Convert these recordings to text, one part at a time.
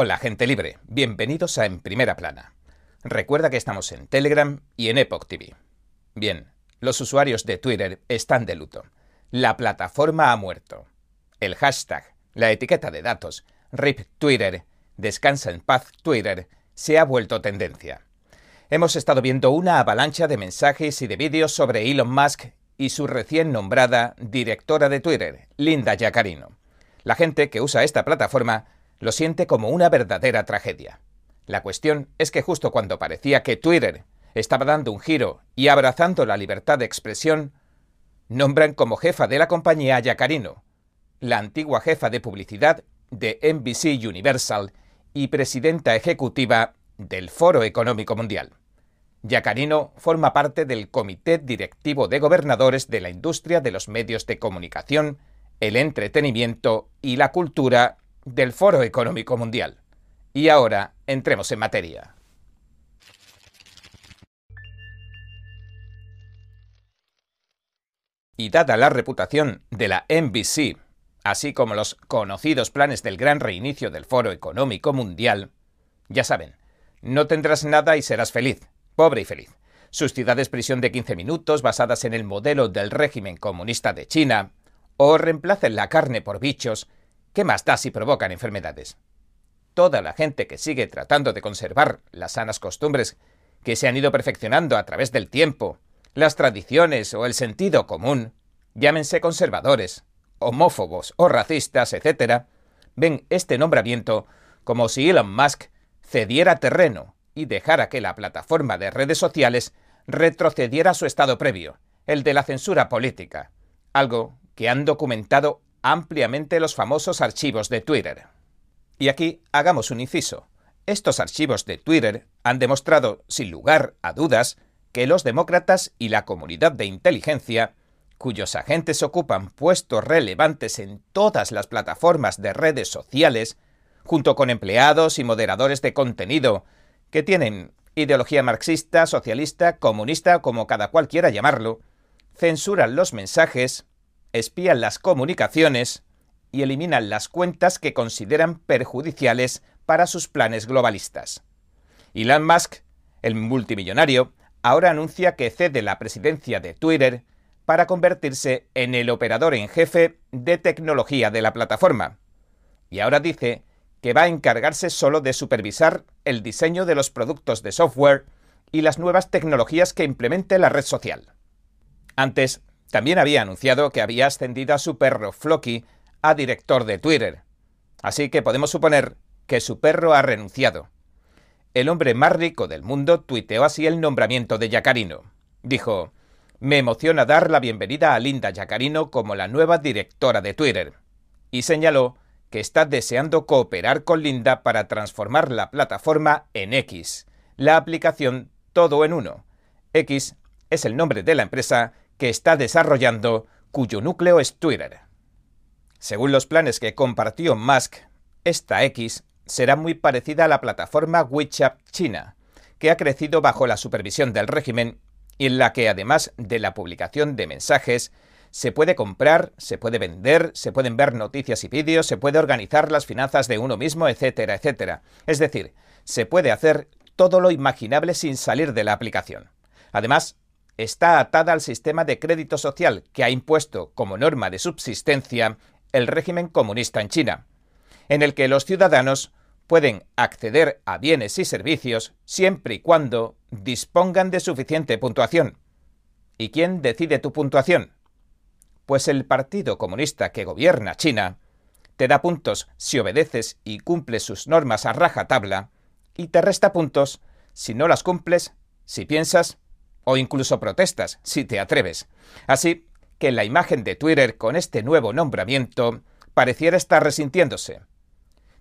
Hola gente libre, bienvenidos a En Primera Plana. Recuerda que estamos en Telegram y en Epoch TV. Bien, los usuarios de Twitter están de luto. La plataforma ha muerto. El hashtag, la etiqueta de datos, RIP Twitter, descansa en paz Twitter, se ha vuelto tendencia. Hemos estado viendo una avalancha de mensajes y de vídeos sobre Elon Musk y su recién nombrada directora de Twitter, Linda Yaccarino. La gente que usa esta plataforma lo siente como una verdadera tragedia. La cuestión es que justo cuando parecía que Twitter estaba dando un giro y abrazando la libertad de expresión, nombran como jefa de la compañía a Yacarino, la antigua jefa de publicidad de NBC Universal y presidenta ejecutiva del Foro Económico Mundial. Yacarino forma parte del Comité Directivo de Gobernadores de la Industria de los Medios de Comunicación, el Entretenimiento y la Cultura del Foro Económico Mundial. Y ahora entremos en materia. Y dada la reputación de la NBC, así como los conocidos planes del gran reinicio del Foro Económico Mundial, ya saben, no tendrás nada y serás feliz, pobre y feliz. Sus ciudades prisión de 15 minutos basadas en el modelo del régimen comunista de China, o reemplacen la carne por bichos ¿Qué más da si provocan enfermedades? Toda la gente que sigue tratando de conservar las sanas costumbres que se han ido perfeccionando a través del tiempo, las tradiciones o el sentido común, llámense conservadores, homófobos o racistas, etc., ven este nombramiento como si Elon Musk cediera terreno y dejara que la plataforma de redes sociales retrocediera a su estado previo, el de la censura política, algo que han documentado ampliamente los famosos archivos de Twitter. Y aquí hagamos un inciso. Estos archivos de Twitter han demostrado, sin lugar a dudas, que los demócratas y la comunidad de inteligencia, cuyos agentes ocupan puestos relevantes en todas las plataformas de redes sociales, junto con empleados y moderadores de contenido, que tienen ideología marxista, socialista, comunista, como cada cual quiera llamarlo, censuran los mensajes, espían las comunicaciones y eliminan las cuentas que consideran perjudiciales para sus planes globalistas. Elon Musk, el multimillonario, ahora anuncia que cede la presidencia de Twitter para convertirse en el operador en jefe de tecnología de la plataforma. Y ahora dice que va a encargarse solo de supervisar el diseño de los productos de software y las nuevas tecnologías que implemente la red social. Antes, también había anunciado que había ascendido a su perro Floki a director de Twitter. Así que podemos suponer que su perro ha renunciado. El hombre más rico del mundo tuiteó así el nombramiento de Yacarino. Dijo, me emociona dar la bienvenida a Linda Yacarino como la nueva directora de Twitter. Y señaló que está deseando cooperar con Linda para transformar la plataforma en X, la aplicación todo en uno. X es el nombre de la empresa que está desarrollando, cuyo núcleo es Twitter. Según los planes que compartió Musk, esta X será muy parecida a la plataforma WeChat China, que ha crecido bajo la supervisión del régimen y en la que además de la publicación de mensajes, se puede comprar, se puede vender, se pueden ver noticias y vídeos, se puede organizar las finanzas de uno mismo, etcétera, etcétera. Es decir, se puede hacer todo lo imaginable sin salir de la aplicación. Además, está atada al sistema de crédito social que ha impuesto como norma de subsistencia el régimen comunista en China, en el que los ciudadanos pueden acceder a bienes y servicios siempre y cuando dispongan de suficiente puntuación. ¿Y quién decide tu puntuación? Pues el Partido Comunista que gobierna China te da puntos si obedeces y cumples sus normas a rajatabla y te resta puntos si no las cumples, si piensas o incluso protestas, si te atreves. Así que la imagen de Twitter con este nuevo nombramiento pareciera estar resintiéndose.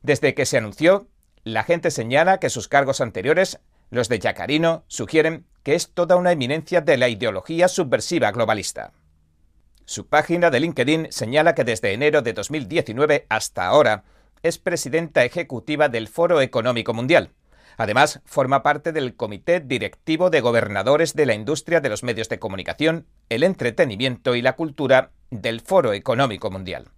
Desde que se anunció, la gente señala que sus cargos anteriores, los de Yacarino, sugieren que es toda una eminencia de la ideología subversiva globalista. Su página de LinkedIn señala que desde enero de 2019 hasta ahora es presidenta ejecutiva del Foro Económico Mundial, Además, forma parte del Comité Directivo de Gobernadores de la Industria de los Medios de Comunicación, el Entretenimiento y la Cultura del Foro Económico Mundial.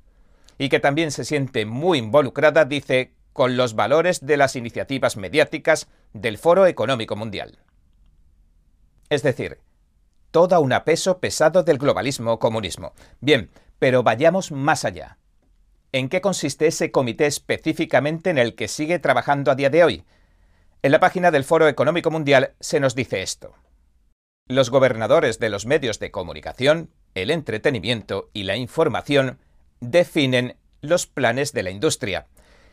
Y que también se siente muy involucrada, dice, con los valores de las iniciativas mediáticas del Foro Económico Mundial. Es decir, toda una peso pesado del globalismo comunismo. Bien, pero vayamos más allá. ¿En qué consiste ese comité específicamente en el que sigue trabajando a día de hoy? En la página del Foro Económico Mundial se nos dice esto. Los gobernadores de los medios de comunicación, el entretenimiento y la información definen los planes de la industria.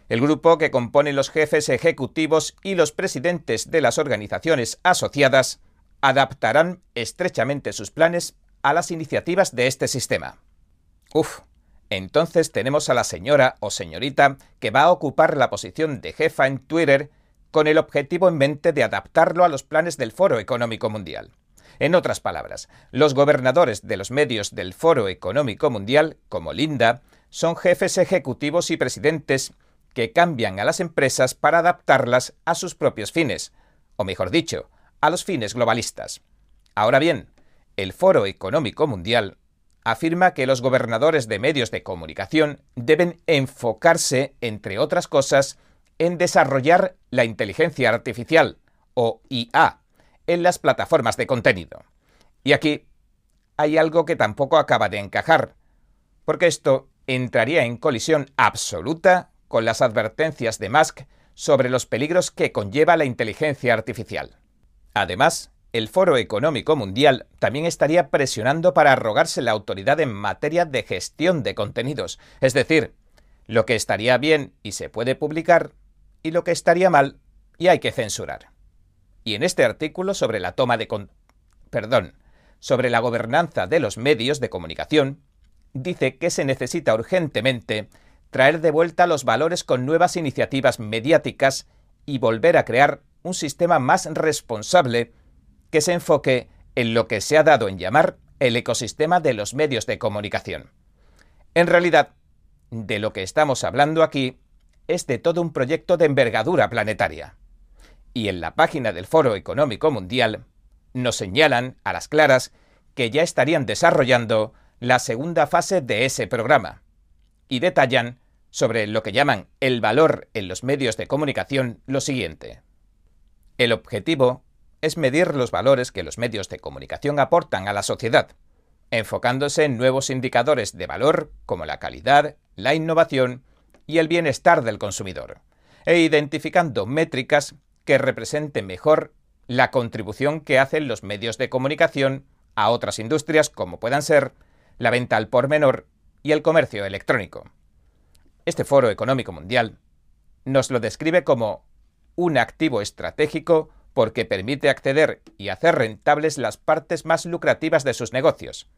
El grupo que compone los jefes ejecutivos y los presidentes de las organizaciones asociadas adaptarán estrechamente sus planes a las iniciativas de este sistema. Uf, entonces tenemos a la señora o señorita que va a ocupar la posición de jefa en Twitter con el objetivo en mente de adaptarlo a los planes del Foro Económico Mundial. En otras palabras, los gobernadores de los medios del Foro Económico Mundial, como Linda, son jefes ejecutivos y presidentes que cambian a las empresas para adaptarlas a sus propios fines, o mejor dicho, a los fines globalistas. Ahora bien, el Foro Económico Mundial afirma que los gobernadores de medios de comunicación deben enfocarse, entre otras cosas, en desarrollar la inteligencia artificial, o IA, en las plataformas de contenido. Y aquí hay algo que tampoco acaba de encajar, porque esto entraría en colisión absoluta con las advertencias de Musk sobre los peligros que conlleva la inteligencia artificial. Además, el Foro Económico Mundial también estaría presionando para arrogarse la autoridad en materia de gestión de contenidos, es decir, lo que estaría bien y se puede publicar y lo que estaría mal y hay que censurar. Y en este artículo sobre la toma de perdón, sobre la gobernanza de los medios de comunicación, dice que se necesita urgentemente traer de vuelta los valores con nuevas iniciativas mediáticas y volver a crear un sistema más responsable que se enfoque en lo que se ha dado en llamar el ecosistema de los medios de comunicación. En realidad, de lo que estamos hablando aquí es de todo un proyecto de envergadura planetaria. Y en la página del Foro Económico Mundial nos señalan a las claras que ya estarían desarrollando la segunda fase de ese programa y detallan sobre lo que llaman el valor en los medios de comunicación lo siguiente. El objetivo es medir los valores que los medios de comunicación aportan a la sociedad, enfocándose en nuevos indicadores de valor como la calidad, la innovación y el bienestar del consumidor, e identificando métricas que representen mejor la contribución que hacen los medios de comunicación a otras industrias como puedan ser la venta al por menor y el comercio electrónico. Este Foro Económico Mundial nos lo describe como un activo estratégico porque permite acceder y hacer rentables las partes más lucrativas de sus negocios,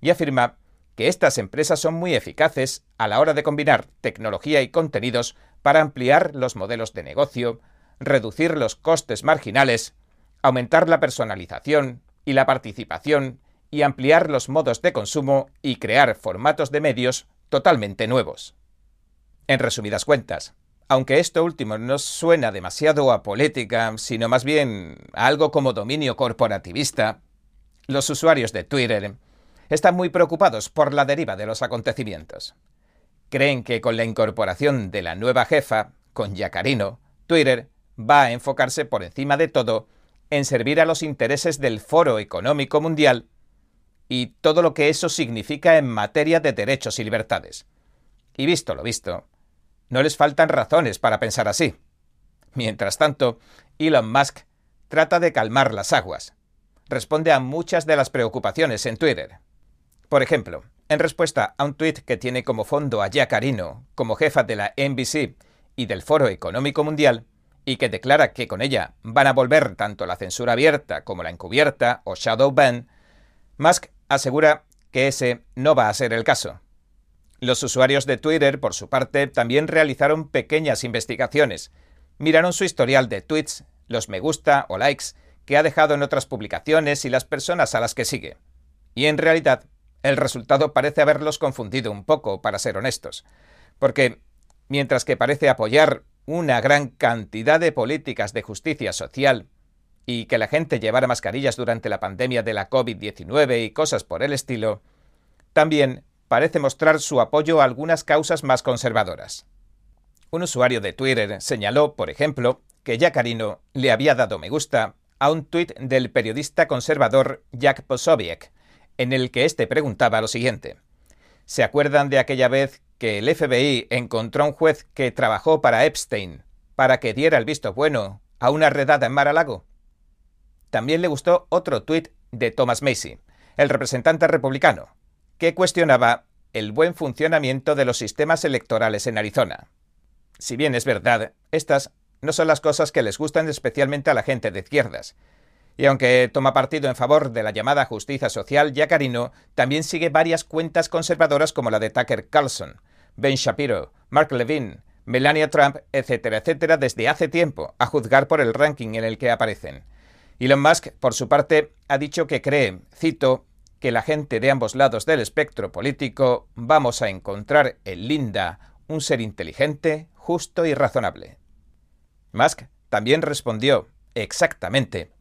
y afirma que estas empresas son muy eficaces a la hora de combinar tecnología y contenidos para ampliar los modelos de negocio, reducir los costes marginales, aumentar la personalización y la participación y ampliar los modos de consumo y crear formatos de medios totalmente nuevos. En resumidas cuentas, aunque esto último no suena demasiado a política, sino más bien a algo como dominio corporativista, los usuarios de Twitter están muy preocupados por la deriva de los acontecimientos. Creen que con la incorporación de la nueva jefa, con Yacarino, Twitter va a enfocarse por encima de todo en servir a los intereses del Foro Económico Mundial y todo lo que eso significa en materia de derechos y libertades. Y visto lo visto, no les faltan razones para pensar así. Mientras tanto, Elon Musk trata de calmar las aguas. Responde a muchas de las preocupaciones en Twitter. Por ejemplo, en respuesta a un tuit que tiene como fondo a Jack Carino como jefa de la NBC y del Foro Económico Mundial, y que declara que con ella van a volver tanto la censura abierta como la encubierta o shadow ban, Musk asegura que ese no va a ser el caso. Los usuarios de Twitter, por su parte, también realizaron pequeñas investigaciones. Miraron su historial de tweets, los me gusta o likes que ha dejado en otras publicaciones y las personas a las que sigue. Y en realidad, el resultado parece haberlos confundido un poco, para ser honestos. Porque, mientras que parece apoyar una gran cantidad de políticas de justicia social y que la gente llevara mascarillas durante la pandemia de la COVID-19 y cosas por el estilo, también parece mostrar su apoyo a algunas causas más conservadoras. un usuario de Twitter señaló, por ejemplo, que Yacarino le había dado me gusta a un tuit del periodista conservador Jack Posobiec, en el que éste preguntaba lo siguiente. ¿Se acuerdan de aquella vez que el FBI encontró a un juez que trabajó para Epstein para que diera el visto bueno a una redada en Mar-a-Lago? También le gustó otro tuit de Thomas Macy, el representante republicano, que cuestionaba el buen funcionamiento de los sistemas electorales en Arizona. Si bien es verdad, estas no son las cosas que les gustan especialmente a la gente de izquierdas. Y aunque toma partido en favor de la llamada justicia social, Yacarino también sigue varias cuentas conservadoras como la de Tucker Carlson, Ben Shapiro, Mark Levine, Melania Trump, etcétera, etcétera, desde hace tiempo, a juzgar por el ranking en el que aparecen. Elon Musk, por su parte, ha dicho que cree, cito, que la gente de ambos lados del espectro político vamos a encontrar en Linda un ser inteligente, justo y razonable. Musk también respondió exactamente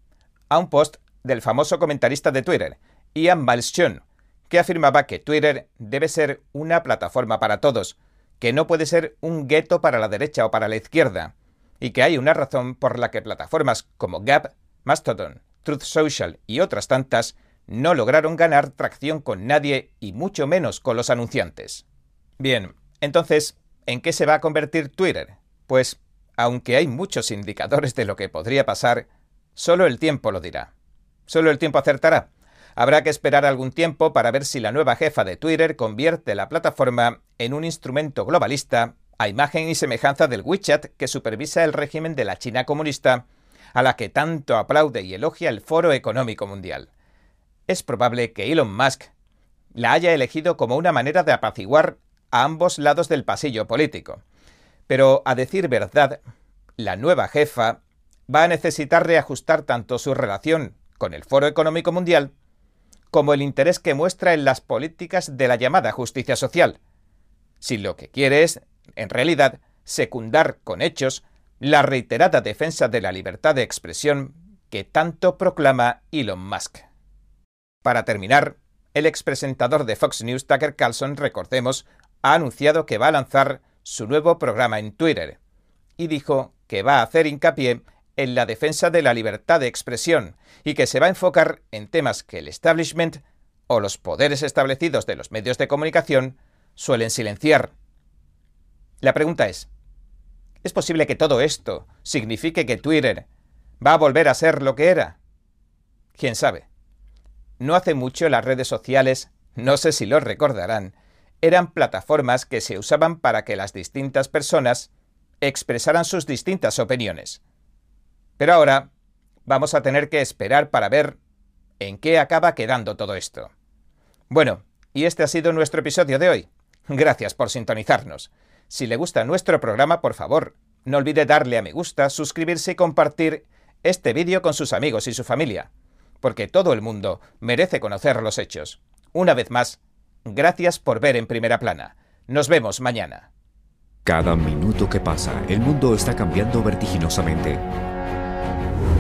a un post del famoso comentarista de Twitter, Ian Malschun, que afirmaba que Twitter debe ser una plataforma para todos, que no puede ser un gueto para la derecha o para la izquierda, y que hay una razón por la que plataformas como Gap, Mastodon, Truth Social y otras tantas no lograron ganar tracción con nadie y mucho menos con los anunciantes. Bien, entonces, ¿en qué se va a convertir Twitter? Pues, aunque hay muchos indicadores de lo que podría pasar, solo el tiempo lo dirá. Solo el tiempo acertará. Habrá que esperar algún tiempo para ver si la nueva jefa de Twitter convierte la plataforma en un instrumento globalista a imagen y semejanza del WeChat que supervisa el régimen de la China comunista, a la que tanto aplaude y elogia el Foro Económico Mundial es probable que Elon Musk la haya elegido como una manera de apaciguar a ambos lados del pasillo político. Pero, a decir verdad, la nueva jefa va a necesitar reajustar tanto su relación con el Foro Económico Mundial como el interés que muestra en las políticas de la llamada justicia social, si lo que quiere es, en realidad, secundar con hechos la reiterada defensa de la libertad de expresión que tanto proclama Elon Musk. Para terminar, el expresentador de Fox News, Tucker Carlson, recordemos, ha anunciado que va a lanzar su nuevo programa en Twitter y dijo que va a hacer hincapié en la defensa de la libertad de expresión y que se va a enfocar en temas que el establishment o los poderes establecidos de los medios de comunicación suelen silenciar. La pregunta es, ¿es posible que todo esto signifique que Twitter va a volver a ser lo que era? ¿Quién sabe? No hace mucho las redes sociales, no sé si lo recordarán, eran plataformas que se usaban para que las distintas personas expresaran sus distintas opiniones. Pero ahora vamos a tener que esperar para ver en qué acaba quedando todo esto. Bueno, y este ha sido nuestro episodio de hoy. Gracias por sintonizarnos. Si le gusta nuestro programa, por favor, no olvide darle a me gusta, suscribirse y compartir este vídeo con sus amigos y su familia porque todo el mundo merece conocer los hechos. Una vez más, gracias por ver en primera plana. Nos vemos mañana. Cada minuto que pasa, el mundo está cambiando vertiginosamente.